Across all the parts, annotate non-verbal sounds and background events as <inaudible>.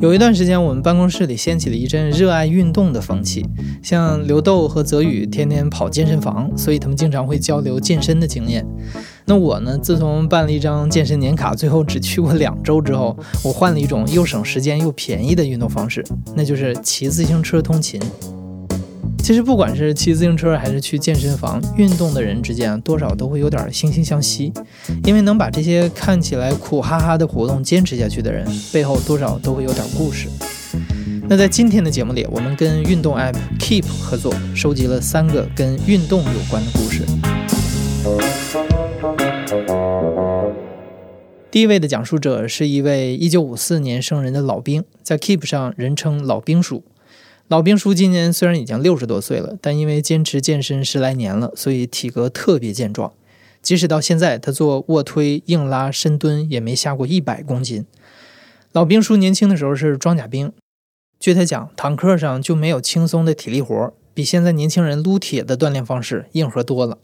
有一段时间，我们办公室里掀起了一阵热爱运动的风气。像刘豆和泽宇天天跑健身房，所以他们经常会交流健身的经验。那我呢，自从办了一张健身年卡，最后只去过两周之后，我换了一种又省时间又便宜的运动方式，那就是骑自行车通勤。其实不管是骑自行车还是去健身房，运动的人之间多少都会有点惺惺相惜，因为能把这些看起来苦哈哈的活动坚持下去的人，背后多少都会有点故事。那在今天的节目里，我们跟运动 App Keep 合作，收集了三个跟运动有关的故事。第一位的讲述者是一位1954年生人的老兵，在 Keep 上人称老兵叔。老兵叔今年虽然已经六十多岁了，但因为坚持健身十来年了，所以体格特别健壮。即使到现在，他做卧推、硬拉、深蹲也没下过一百公斤。老兵叔年轻的时候是装甲兵，据他讲，坦克上就没有轻松的体力活，比现在年轻人撸铁的锻炼方式硬核多了。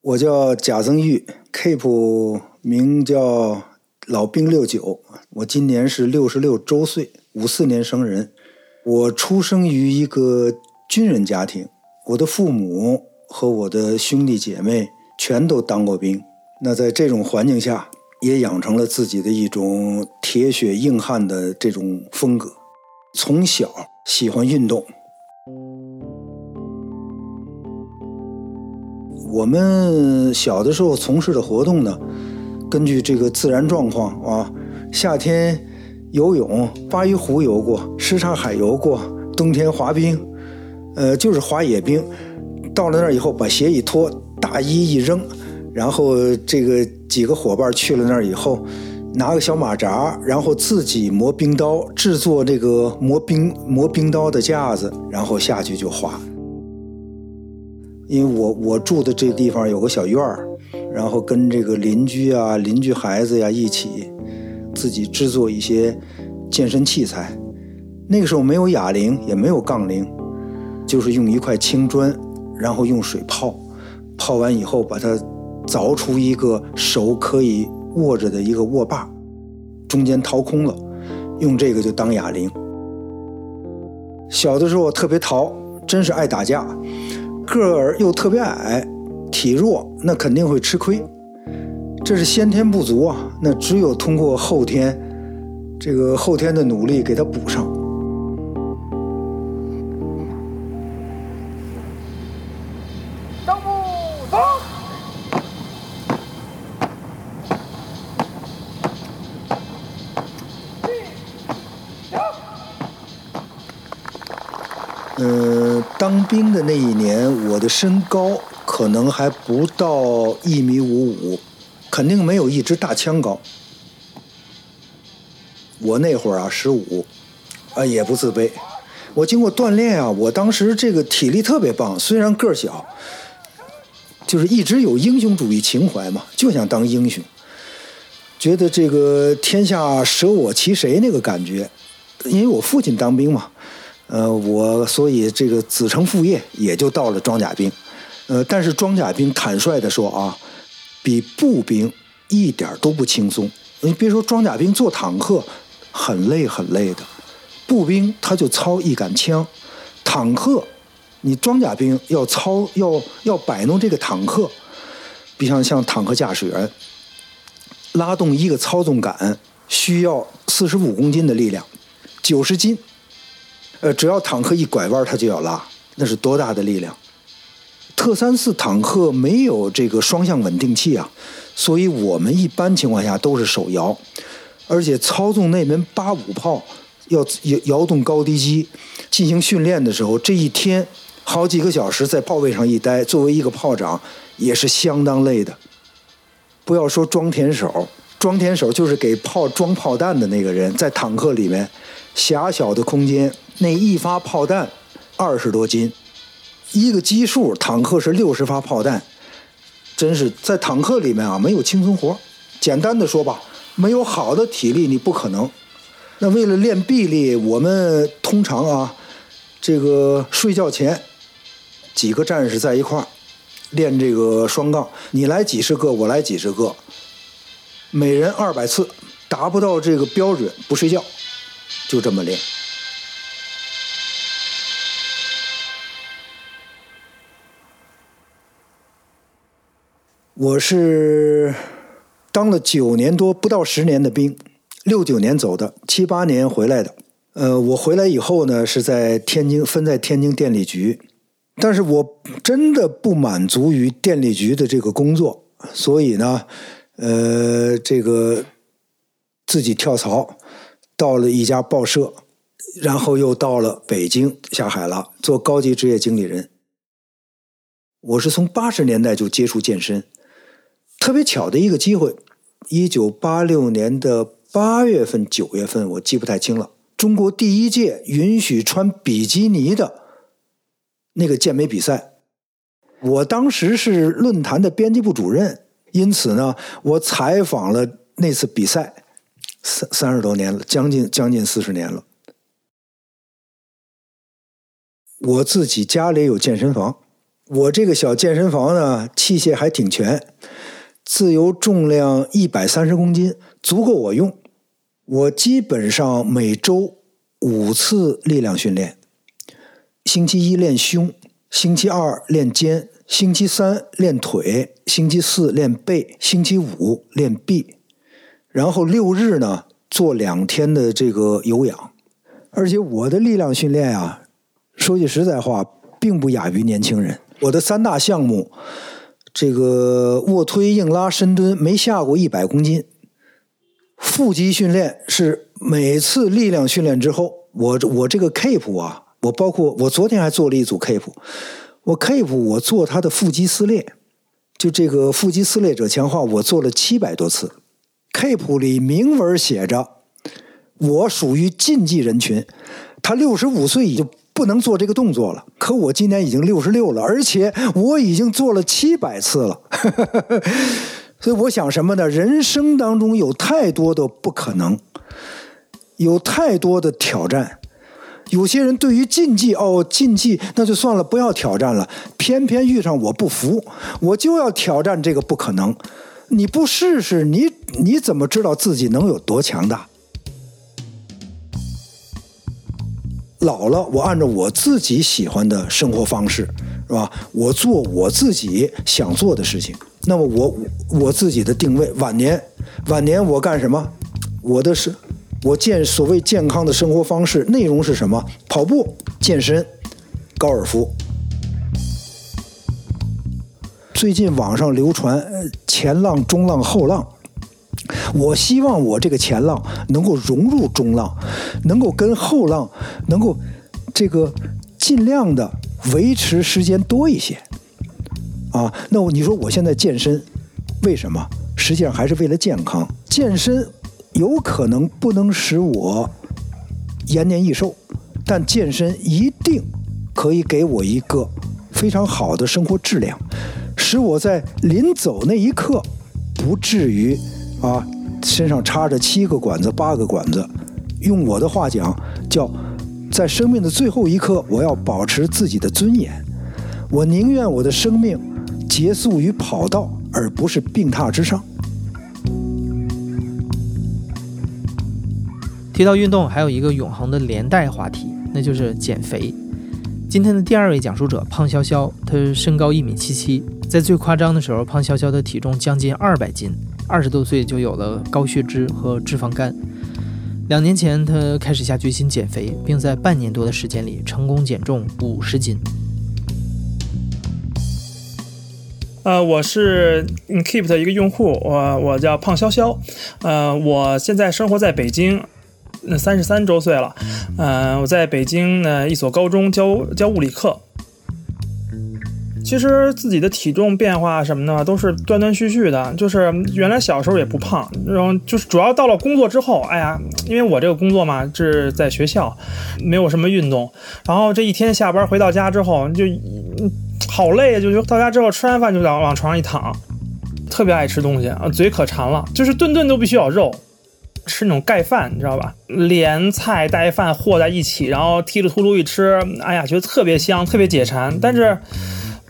我叫贾增玉，Keep 名叫老兵六九，我今年是六十六周岁，五四年生人。我出生于一个军人家庭，我的父母和我的兄弟姐妹全都当过兵。那在这种环境下，也养成了自己的一种铁血硬汉的这种风格。从小喜欢运动。我们小的时候从事的活动呢，根据这个自然状况啊，夏天。游泳、巴鱼湖游过，什刹海游过，冬天滑冰，呃，就是滑野冰。到了那儿以后，把鞋一脱，大衣一扔，然后这个几个伙伴去了那儿以后，拿个小马扎，然后自己磨冰刀，制作这个磨冰磨冰刀的架子，然后下去就滑。因为我我住的这地方有个小院儿，然后跟这个邻居啊、邻居孩子呀一起。自己制作一些健身器材，那个时候没有哑铃，也没有杠铃，就是用一块青砖，然后用水泡，泡完以后把它凿出一个手可以握着的一个握把，中间掏空了，用这个就当哑铃。小的时候我特别淘，真是爱打架，个儿又特别矮，体弱，那肯定会吃亏。这是先天不足啊，那只有通过后天，这个后天的努力给他补上。当兵的那一年，我的身高可能还不到一米五五。肯定没有一支大枪高。我那会儿啊，十五，啊也不自卑。我经过锻炼啊，我当时这个体力特别棒，虽然个儿小，就是一直有英雄主义情怀嘛，就想当英雄。觉得这个天下舍我其谁那个感觉，因为我父亲当兵嘛，呃，我所以这个子承父业，也就到了装甲兵。呃，但是装甲兵坦率的说啊。比步兵一点都不轻松。你别说装甲兵坐坦克很累很累的，步兵他就操一杆枪，坦克你装甲兵要操要要摆弄这个坦克，比像像坦克驾驶员拉动一个操纵杆需要四十五公斤的力量，九十斤，呃，只要坦克一拐弯，他就要拉，那是多大的力量？特三四坦克没有这个双向稳定器啊，所以我们一般情况下都是手摇，而且操纵那门八五炮要摇摇动高低机进行训练的时候，这一天好几个小时在炮位上一待，作为一个炮长也是相当累的。不要说装填手，装填手就是给炮装炮弹的那个人，在坦克里面狭小的空间，那一发炮弹二十多斤。一个基数，坦克是六十发炮弹，真是在坦克里面啊，没有轻松活。简单的说吧，没有好的体力，你不可能那为了练臂力，我们通常啊，这个睡觉前几个战士在一块儿练这个双杠，你来几十个，我来几十个，每人二百次，达不到这个标准不睡觉，就这么练。我是当了九年多，不到十年的兵，六九年走的，七八年回来的。呃，我回来以后呢，是在天津分在天津电力局，但是我真的不满足于电力局的这个工作，所以呢，呃，这个自己跳槽到了一家报社，然后又到了北京下海了，做高级职业经理人。我是从八十年代就接触健身。特别巧的一个机会，一九八六年的八月份、九月份，我记不太清了。中国第一届允许穿比基尼的那个健美比赛，我当时是论坛的编辑部主任，因此呢，我采访了那次比赛，三三十多年了，将近将近四十年了。我自己家里有健身房，我这个小健身房呢，器械还挺全。自由重量一百三十公斤，足够我用。我基本上每周五次力量训练，星期一练胸，星期二练肩，星期三练腿，星期四练背，星期五练臂，然后六日呢做两天的这个有氧。而且我的力量训练啊，说句实在话，并不亚于年轻人。我的三大项目。这个卧推、硬拉、深蹲没下过一百公斤。腹肌训练是每次力量训练之后，我我这个 keep 啊，我包括我昨天还做了一组 keep，我 keep 我做他的腹肌撕裂，就这个腹肌撕裂者强化，我做了七百多次。keep 里明文写着，我属于禁忌人群，他六十五岁已经。不能做这个动作了，可我今年已经六十六了，而且我已经做了七百次了，<laughs> 所以我想什么呢？人生当中有太多的不可能，有太多的挑战。有些人对于禁忌哦，禁忌那就算了，不要挑战了。偏偏遇上我不服，我就要挑战这个不可能。你不试试，你你怎么知道自己能有多强大？老了，我按照我自己喜欢的生活方式，是吧？我做我自己想做的事情。那么我我自己的定位，晚年，晚年我干什么？我的是，我健所谓健康的生活方式内容是什么？跑步、健身、高尔夫。最近网上流传前浪、中浪、后浪。我希望我这个前浪能够融入中浪，能够跟后浪能够这个尽量的维持时间多一些，啊，那我你说我现在健身，为什么？实际上还是为了健康。健身有可能不能使我延年益寿，但健身一定可以给我一个非常好的生活质量，使我在临走那一刻不至于。啊，身上插着七个管子、八个管子，用我的话讲，叫在生命的最后一刻，我要保持自己的尊严。我宁愿我的生命结束于跑道，而不是病榻之上。提到运动，还有一个永恒的连带话题，那就是减肥。今天的第二位讲述者胖潇潇，他身高一米七七，在最夸张的时候，胖潇潇的体重将近二百斤。二十多岁就有了高血脂和脂肪肝。两年前，他开始下决心减肥，并在半年多的时间里成功减重五十斤。呃，我是 Keep 的一个用户，我我叫胖潇潇，呃，我现在生活在北京，三十三周岁了，呃，我在北京呢一所高中教教物理课。其实自己的体重变化什么的都是断断续续的，就是原来小时候也不胖，然后就是主要到了工作之后，哎呀，因为我这个工作嘛是在学校，没有什么运动，然后这一天下班回到家之后就好累，就就到家之后吃完饭就往往床上一躺，特别爱吃东西啊，嘴可馋了，就是顿顿都必须要肉，吃那种盖饭，你知道吧？连菜带饭和在一起，然后剔着秃噜一吃，哎呀，觉得特别香，特别解馋。但是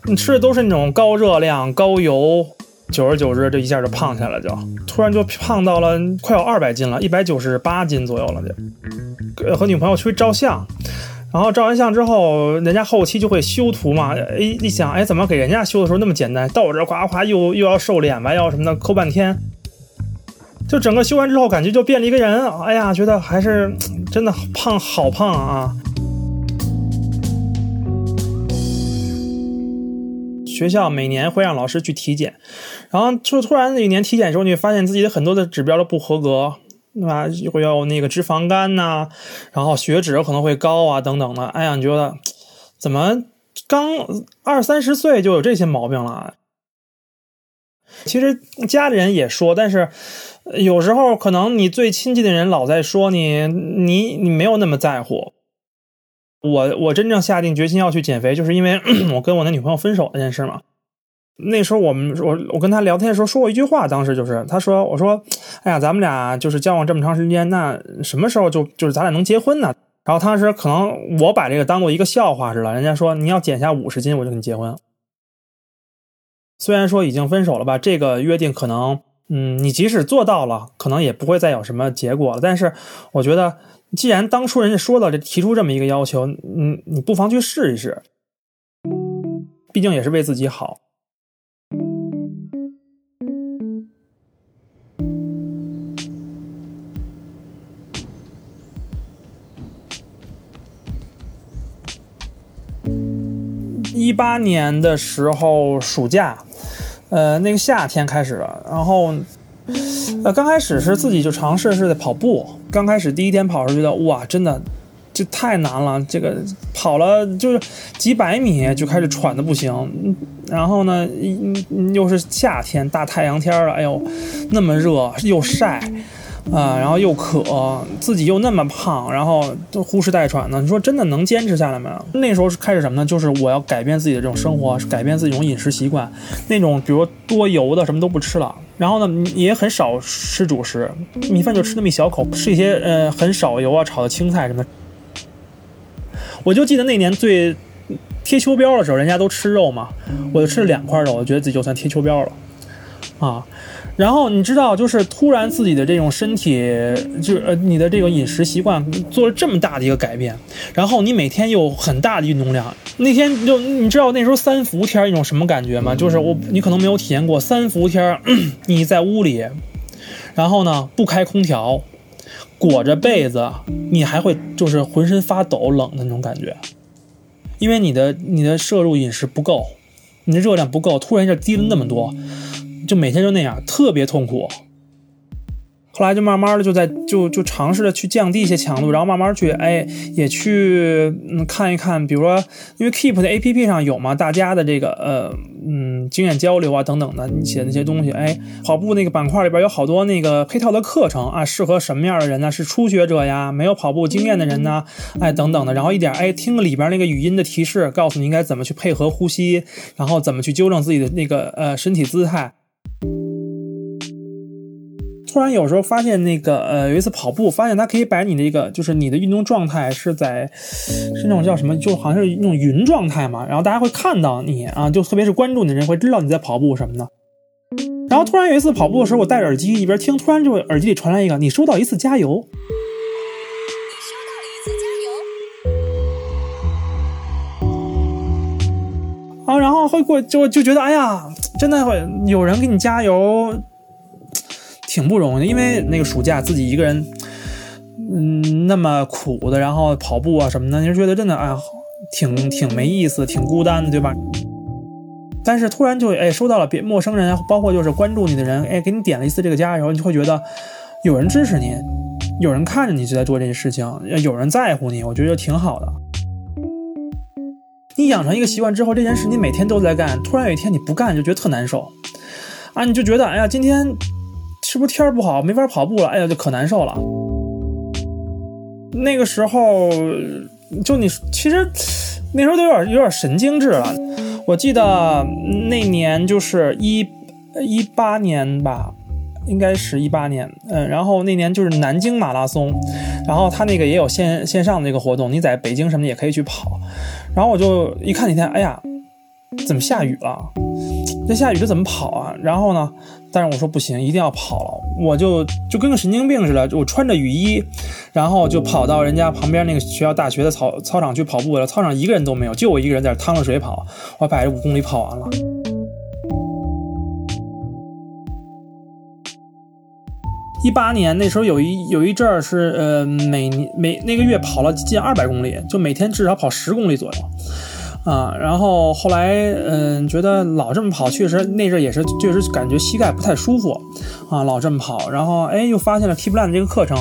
你吃的都是那种高热量、高油，久而久之，这一下就胖起来了，就突然就胖到了快有二百斤了，一百九十八斤左右了，就和女朋友去照相。然后照完相之后，人家后期就会修图嘛。哎，一想，哎，怎么给人家修的时候那么简单？到我这儿夸夸又又要瘦脸吧，要什么的，抠半天。就整个修完之后，感觉就变了一个人。哎呀，觉得还是真的胖，好胖啊！学校每年会让老师去体检，然后就突然有一年体检的时候，你发现自己的很多的指标都不合格。对吧？会有那个脂肪肝呐，然后血脂可能会高啊，等等的。哎呀，你觉得怎么刚二三十岁就有这些毛病了？其实家里人也说，但是有时候可能你最亲近的人老在说你，你你没有那么在乎。我我真正下定决心要去减肥，就是因为 <clears throat> 我跟我那女朋友分手那件事嘛。那时候我们我我跟他聊天的时候说过一句话，当时就是他说我说，哎呀，咱们俩就是交往这么长时间，那什么时候就就是咱俩能结婚呢？然后当时可能我把这个当做一个笑话似的，人家说你要减下五十斤，我就跟你结婚。虽然说已经分手了吧，这个约定可能，嗯，你即使做到了，可能也不会再有什么结果了。但是我觉得，既然当初人家说了这提出这么一个要求，嗯，你不妨去试一试，毕竟也是为自己好。一八年的时候，暑假，呃，那个夏天开始了，然后，呃，刚开始是自己就尝试是在跑步，刚开始第一天跑时觉得哇，真的，这太难了，这个跑了就是几百米就开始喘的不行，然后呢，又是夏天大太阳天了，哎呦，那么热又晒。啊，然后又渴，自己又那么胖，然后就呼哧带喘的。你说真的能坚持下来吗？那时候是开始什么呢？就是我要改变自己的这种生活，改变自己这种饮食习惯，那种比如多油的什么都不吃了。然后呢，也很少吃主食，米饭就吃那么一小口，吃一些呃很少油啊炒的青菜什么。我就记得那年最贴秋膘的时候，人家都吃肉嘛，我就吃了两块肉，我觉得自己就算贴秋膘了，啊。然后你知道，就是突然自己的这种身体，就是呃你的这个饮食习惯做了这么大的一个改变，然后你每天有很大的运动量。那天就你知道那时候三伏天一种什么感觉吗？就是我你可能没有体验过三伏天，<coughs> 你在屋里，然后呢不开空调，裹着被子，你还会就是浑身发抖冷的那种感觉，因为你的你的摄入饮食不够，你的热量不够，突然一下低了那么多。就每天就那样，特别痛苦。后来就慢慢的就在就就尝试着去降低一些强度，然后慢慢去哎也去看一看，比如说因为 Keep 的 A P P 上有嘛，大家的这个呃嗯经验交流啊等等的，你写的那些东西，哎跑步那个板块里边有好多那个配套的课程啊，适合什么样的人呢？是初学者呀，没有跑步经验的人呢，哎等等的，然后一点哎听里边那个语音的提示，告诉你应该怎么去配合呼吸，然后怎么去纠正自己的那个呃身体姿态。突然有时候发现那个呃，有一次跑步，发现它可以把你的一个就是你的运动状态是在是那种叫什么，就好像是那种云状态嘛。然后大家会看到你啊，就特别是关注你的人会知道你在跑步什么的。然后突然有一次跑步的时候，我戴着耳机一边听，突然就耳机里传来一个：“你收到一次加油。”你收到了一次加油。啊，然后会过就就觉得哎呀，真的会有人给你加油。挺不容易，因为那个暑假自己一个人，嗯，那么苦的，然后跑步啊什么的，你就觉得真的哎，挺挺没意思，挺孤单的，对吧？但是突然就哎收到了别陌生人，包括就是关注你的人，哎给你点了一次这个加油，你就会觉得有人支持你，有人看着你就在做这些事情，有人在乎你，我觉得挺好的。你养成一个习惯之后，这件事你每天都在干，突然有一天你不干，就觉得特难受啊，你就觉得哎呀今天。是不是天儿不好，没法跑步了？哎呀，就可难受了。那个时候，就你其实那时候都有点有点神经质了。我记得那年就是一一八年吧，应该是一八年，嗯，然后那年就是南京马拉松，然后他那个也有线线上的这个活动，你在北京什么也可以去跑。然后我就一看那天，哎呀，怎么下雨了？那下雨这怎么跑啊？然后呢，但是我说不行，一定要跑了，我就就跟个神经病似的，我穿着雨衣，然后就跑到人家旁边那个学校大学的操操场去跑步了。操场一个人都没有，就我一个人在这趟着水跑，我把这五公里跑完了。一八年那时候有一有一阵儿是呃每每那个月跑了近二百公里，就每天至少跑十公里左右。啊，然后后来，嗯，觉得老这么跑，确实那阵也是，确实感觉膝盖不太舒服，啊，老这么跑，然后哎，又发现了 Keepland 这个课程，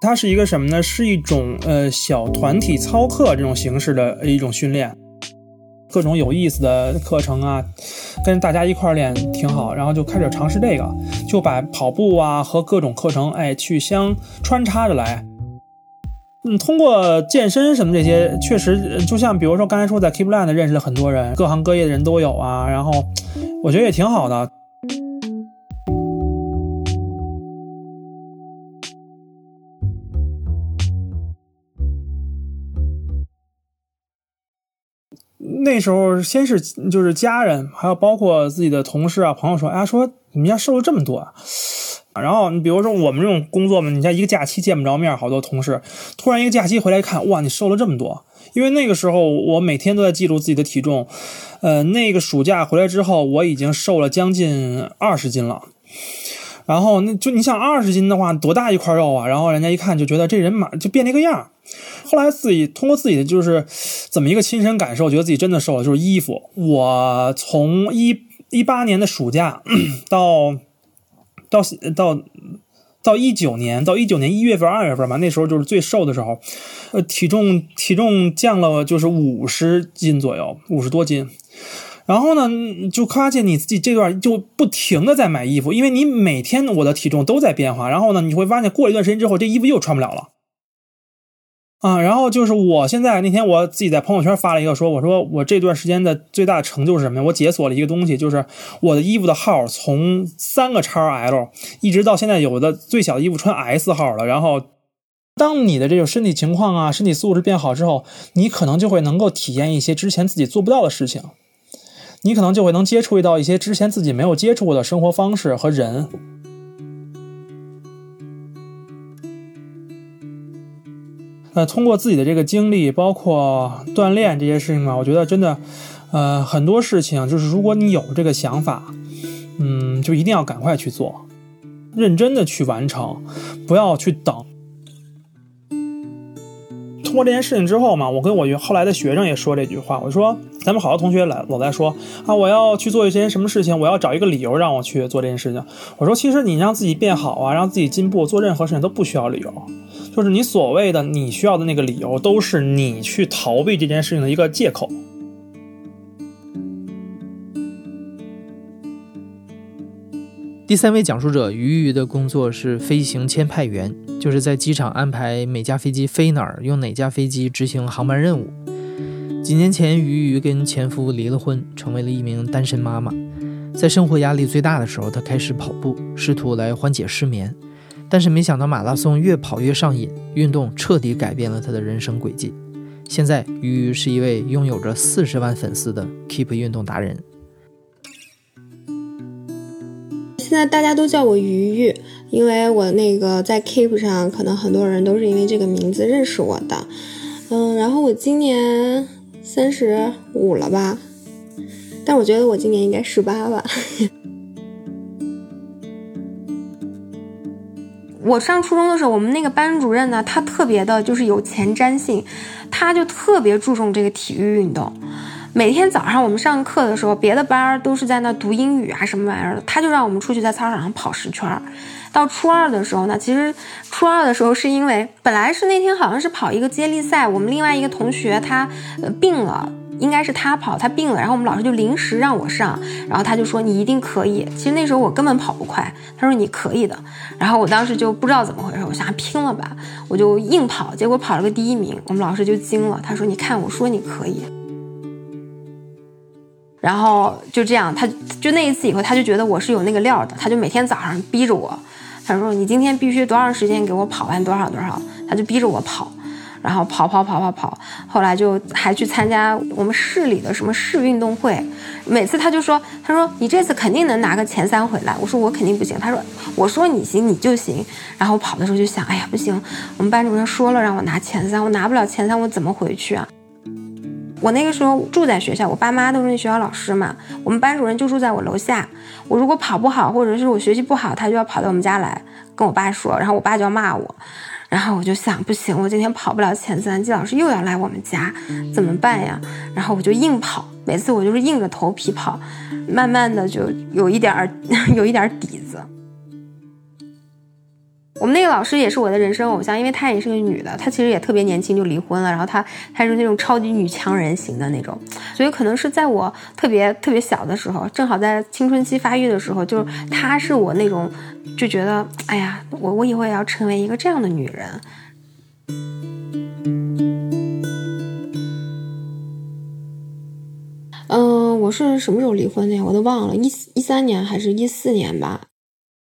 它是一个什么呢？是一种呃小团体操课这种形式的一种训练，各种有意思的课程啊，跟大家一块练挺好，然后就开始尝试这个，就把跑步啊和各种课程哎去相穿插着来。嗯，通过健身什么这些，确实就像比如说刚才说在 Keepland 认识了很多人，各行各业的人都有啊。然后我觉得也挺好的。那时候先是就是家人，还有包括自己的同事啊朋友说，哎，说你们家瘦了这么多啊。然后你比如说我们这种工作嘛，你像一个假期见不着面，好多同事突然一个假期回来一看，哇，你瘦了这么多！因为那个时候我每天都在记录自己的体重，呃，那个暑假回来之后，我已经瘦了将近二十斤了。然后那就你想二十斤的话，多大一块肉啊？然后人家一看就觉得这人马就变了一个样。后来自己通过自己的就是怎么一个亲身感受，觉得自己真的瘦了，就是衣服。我从一一八年的暑假 <clears throat> 到。到到到一九年，到一九年一月份、二月份吧，那时候就是最瘦的时候，呃，体重体重降了就是五十斤左右，五十多斤。然后呢，就发现你自己这段就不停的在买衣服，因为你每天我的体重都在变化。然后呢，你会发现过一段时间之后，这衣服又穿不了了。啊，然后就是我现在那天我自己在朋友圈发了一个说，我说我这段时间的最大成就是什么呀？我解锁了一个东西，就是我的衣服的号从三个叉 L 一直到现在有的最小的衣服穿 S 号了。然后，当你的这种身体情况啊、身体素质变好之后，你可能就会能够体验一些之前自己做不到的事情，你可能就会能接触到一些之前自己没有接触过的生活方式和人。呃，通过自己的这个经历，包括锻炼这些事情吧，我觉得真的，呃，很多事情就是如果你有这个想法，嗯，就一定要赶快去做，认真的去完成，不要去等。通过这件事情之后嘛，我跟我后来的学生也说这句话，我说咱们好多同学来老在说啊，我要去做一些什么事情，我要找一个理由让我去做这件事情。我说其实你让自己变好啊，让自己进步，做任何事情都不需要理由。就是你所谓的你需要的那个理由，都是你去逃避这件事情的一个借口。第三位讲述者鱼鱼的工作是飞行签派员，就是在机场安排每架飞机飞哪儿，用哪架飞机执行航班任务。几年前，鱼鱼跟前夫离了婚，成为了一名单身妈妈。在生活压力最大的时候，她开始跑步，试图来缓解失眠。但是没想到马拉松越跑越上瘾，运动彻底改变了他的人生轨迹。现在鱼鱼是一位拥有着四十万粉丝的 Keep 运动达人。现在大家都叫我鱼鱼，因为我那个在 Keep 上，可能很多人都是因为这个名字认识我的。嗯，然后我今年三十五了吧，但我觉得我今年应该十八吧。我上初中的时候，我们那个班主任呢，他特别的就是有前瞻性，他就特别注重这个体育运动。每天早上我们上课的时候，别的班都是在那读英语啊什么玩意儿的，他就让我们出去在操场上跑十圈。到初二的时候呢，其实初二的时候是因为本来是那天好像是跑一个接力赛，我们另外一个同学他呃病了。应该是他跑，他病了，然后我们老师就临时让我上，然后他就说你一定可以。其实那时候我根本跑不快，他说你可以的。然后我当时就不知道怎么回事，我想拼了吧，我就硬跑，结果跑了个第一名。我们老师就惊了，他说你看我说你可以。然后就这样，他就那一次以后，他就觉得我是有那个料的，他就每天早上逼着我，他说你今天必须多长时间给我跑完多少多少，他就逼着我跑。然后跑跑跑跑跑，后来就还去参加我们市里的什么市运动会，每次他就说，他说你这次肯定能拿个前三回来，我说我肯定不行，他说我说你行你就行，然后跑的时候就想，哎呀不行，我们班主任说了让我拿前三，我拿不了前三我怎么回去啊？我那个时候住在学校，我爸妈都是那学校老师嘛，我们班主任就住在我楼下，我如果跑不好或者是我学习不好，他就要跑到我们家来跟我爸说，然后我爸就要骂我。然后我就想，不行，我今天跑不了前三，季老师又要来我们家，怎么办呀？然后我就硬跑，每次我就是硬着头皮跑，慢慢的就有一点儿，<laughs> 有一点底子。我们那个老师也是我的人生偶像，因为她也是个女的，她其实也特别年轻就离婚了，然后她她是那种超级女强人型的那种，所以可能是在我特别特别小的时候，正好在青春期发育的时候，就是她是我那种就觉得，哎呀，我我以后也要成为一个这样的女人。嗯，我是什么时候离婚的呀？我都忘了，一一三年还是一四年吧。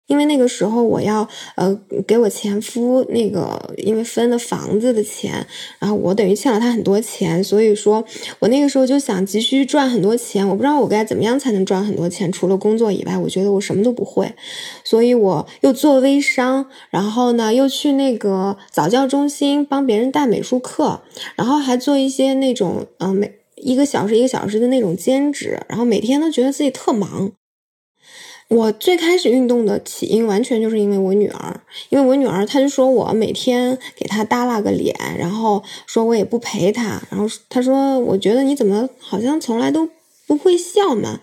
因为那个时候我要呃给我前夫那个因为分了房子的钱，然后我等于欠了他很多钱，所以说我那个时候就想急需赚很多钱，我不知道我该怎么样才能赚很多钱，除了工作以外，我觉得我什么都不会，所以我又做微商，然后呢又去那个早教中心帮别人带美术课，然后还做一些那种嗯每一个小时一个小时的那种兼职，然后每天都觉得自己特忙。我最开始运动的起因完全就是因为我女儿，因为我女儿，她就说我每天给她耷拉个脸，然后说我也不陪她，然后她说我觉得你怎么好像从来都不会笑嘛，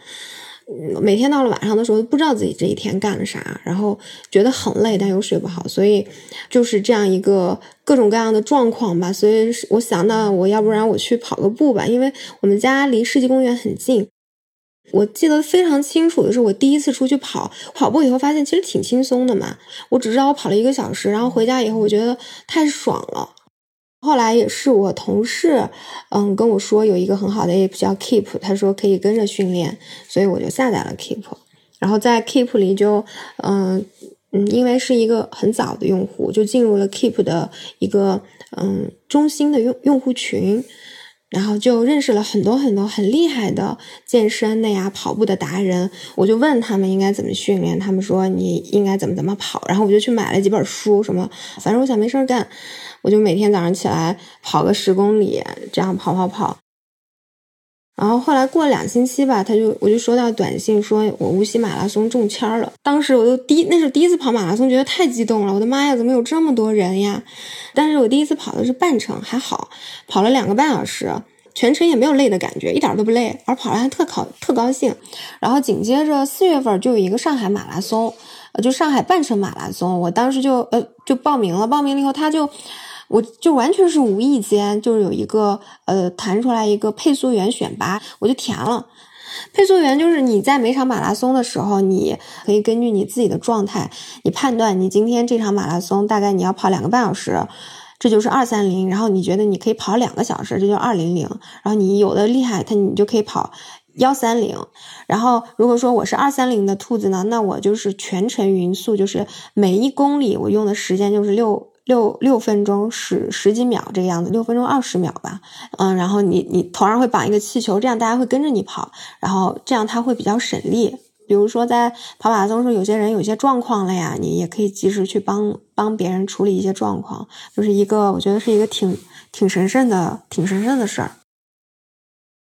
每天到了晚上的时候不知道自己这一天干了啥，然后觉得很累，但又睡不好，所以就是这样一个各种各样的状况吧。所以我想到我要不然我去跑个步吧，因为我们家离世纪公园很近。我记得非常清楚的是，我第一次出去跑跑步以后，发现其实挺轻松的嘛。我只知道我跑了一个小时，然后回家以后，我觉得太爽了。后来也是我同事，嗯，跟我说有一个很好的 app 叫 Keep，他说可以跟着训练，所以我就下载了 Keep。然后在 Keep 里就，嗯嗯，因为是一个很早的用户，就进入了 Keep 的一个嗯中心的用用户群。然后就认识了很多很多很厉害的健身的呀、跑步的达人，我就问他们应该怎么训练，他们说你应该怎么怎么跑，然后我就去买了几本书，什么反正我想没事儿干，我就每天早上起来跑个十公里，这样跑跑跑。然后后来过了两星期吧，他就我就收到短信说我无锡马拉松中签了，当时我就第那是第一次跑马拉松，觉得太激动了，我的妈呀，怎么有这么多人呀？<laughs> 但是我第一次跑的是半程，还好，跑了两个半小时，全程也没有累的感觉，一点都不累，而跑了还特考特高兴。然后紧接着四月份就有一个上海马拉松，呃，就上海半程马拉松，我当时就呃就报名了，报名了以后他就。我就完全是无意间，就是有一个呃弹出来一个配速员选拔，我就填了。配速员就是你在每场马拉松的时候，你可以根据你自己的状态，你判断你今天这场马拉松大概你要跑两个半小时，这就是二三零。然后你觉得你可以跑两个小时，这就二零零。然后你有的厉害，他你就可以跑幺三零。然后如果说我是二三零的兔子呢，那我就是全程匀速，就是每一公里我用的时间就是六。六六分钟十十几秒这个样子，六分钟二十秒吧，嗯，然后你你头上会绑一个气球，这样大家会跟着你跑，然后这样他会比较省力。比如说在跑马拉松时候，有些人有些状况了呀，你也可以及时去帮帮别人处理一些状况，就是一个我觉得是一个挺挺神圣的挺神圣的事儿，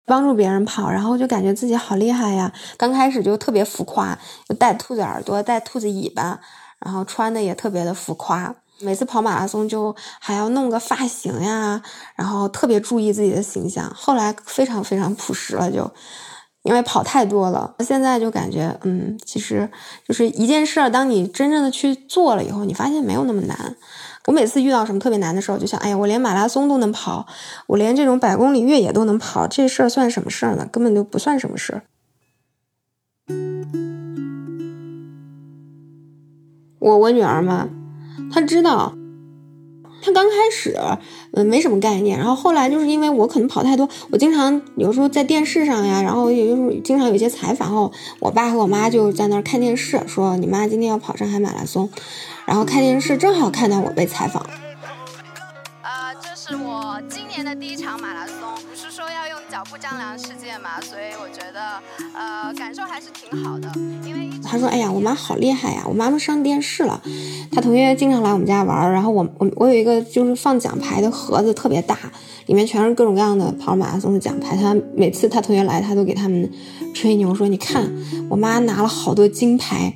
帮助别人跑，然后就感觉自己好厉害呀。刚开始就特别浮夸，就戴兔子耳朵，戴兔子尾巴，然后穿的也特别的浮夸。每次跑马拉松就还要弄个发型呀，然后特别注意自己的形象。后来非常非常朴实了，就因为跑太多了。现在就感觉，嗯，其实就是一件事儿，当你真正的去做了以后，你发现没有那么难。我每次遇到什么特别难的时候，就想，哎呀，我连马拉松都能跑，我连这种百公里越野都能跑，这事儿算什么事儿呢？根本就不算什么事儿。我我女儿嘛。他知道，他刚开始，嗯，没什么概念，然后后来就是因为我可能跑太多，我经常有时候在电视上呀，然后也就是经常有一些采访后，我爸和我妈就在那儿看电视，说你妈今天要跑上海马拉松，然后看电视正好看到我被采访。呃，这是我今年的第一场马拉松，不是说要用脚步丈量世界嘛，所以我觉得呃感受还是挺好的，因为他说：“哎呀，我妈好厉害呀！我妈妈上电视了。他同学经常来我们家玩，然后我我我有一个就是放奖牌的盒子，特别大，里面全是各种各样的跑马拉松的奖牌。他每次他同学来，他都给他们吹牛说：‘你看，我妈拿了好多金牌。’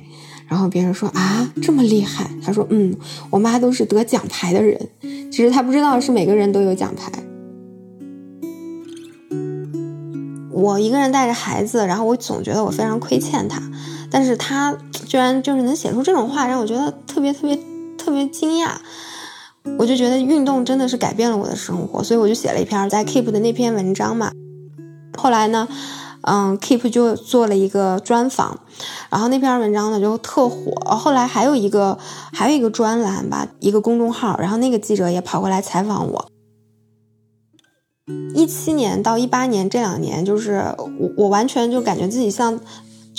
然后别人说：‘啊，这么厉害？’他说：‘嗯，我妈都是得奖牌的人。’其实他不知道是每个人都有奖牌。我一个人带着孩子，然后我总觉得我非常亏欠他。”但是他居然就是能写出这种话，让我觉得特别特别特别惊讶。我就觉得运动真的是改变了我的生活，所以我就写了一篇在 Keep 的那篇文章嘛。后来呢，嗯，Keep 就做了一个专访，然后那篇文章呢就特火。后来还有一个还有一个专栏吧，一个公众号，然后那个记者也跑过来采访我。一七年到一八年这两年，就是我我完全就感觉自己像。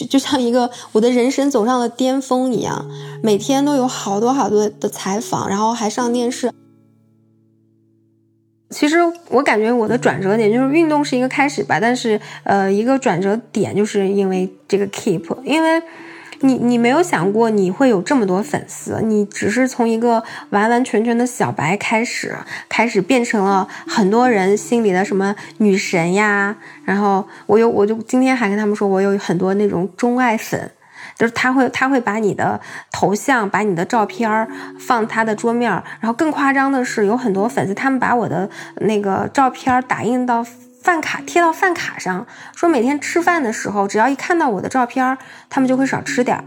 就像一个我的人生走上了巅峰一样，每天都有好多好多的采访，然后还上电视。其实我感觉我的转折点就是运动是一个开始吧，但是呃，一个转折点就是因为这个 Keep，因为。你你没有想过你会有这么多粉丝，你只是从一个完完全全的小白开始，开始变成了很多人心里的什么女神呀。然后我有，我就今天还跟他们说，我有很多那种钟爱粉，就是他会他会把你的头像、把你的照片放他的桌面，然后更夸张的是，有很多粉丝他们把我的那个照片打印到。饭卡贴到饭卡上，说每天吃饭的时候，只要一看到我的照片，他们就会少吃点儿。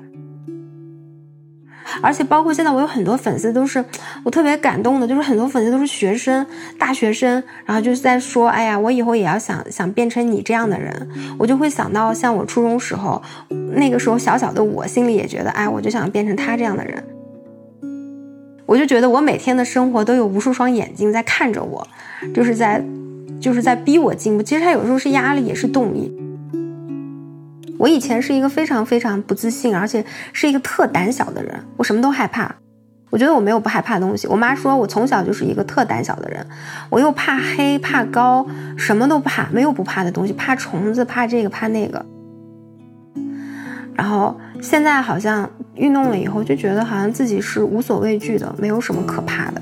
而且包括现在，我有很多粉丝都是我特别感动的，就是很多粉丝都是学生、大学生，然后就是在说：“哎呀，我以后也要想想变成你这样的人。”我就会想到，像我初中时候，那个时候小小的我心里也觉得：“哎，我就想变成他这样的人。”我就觉得我每天的生活都有无数双眼睛在看着我，就是在。就是在逼我进步，其实他有时候是压力，也是动力。我以前是一个非常非常不自信，而且是一个特胆小的人，我什么都害怕。我觉得我没有不害怕的东西。我妈说我从小就是一个特胆小的人，我又怕黑怕高，什么都怕，没有不怕的东西，怕虫子，怕这个怕那个。然后现在好像运动了以后，就觉得好像自己是无所畏惧的，没有什么可怕的。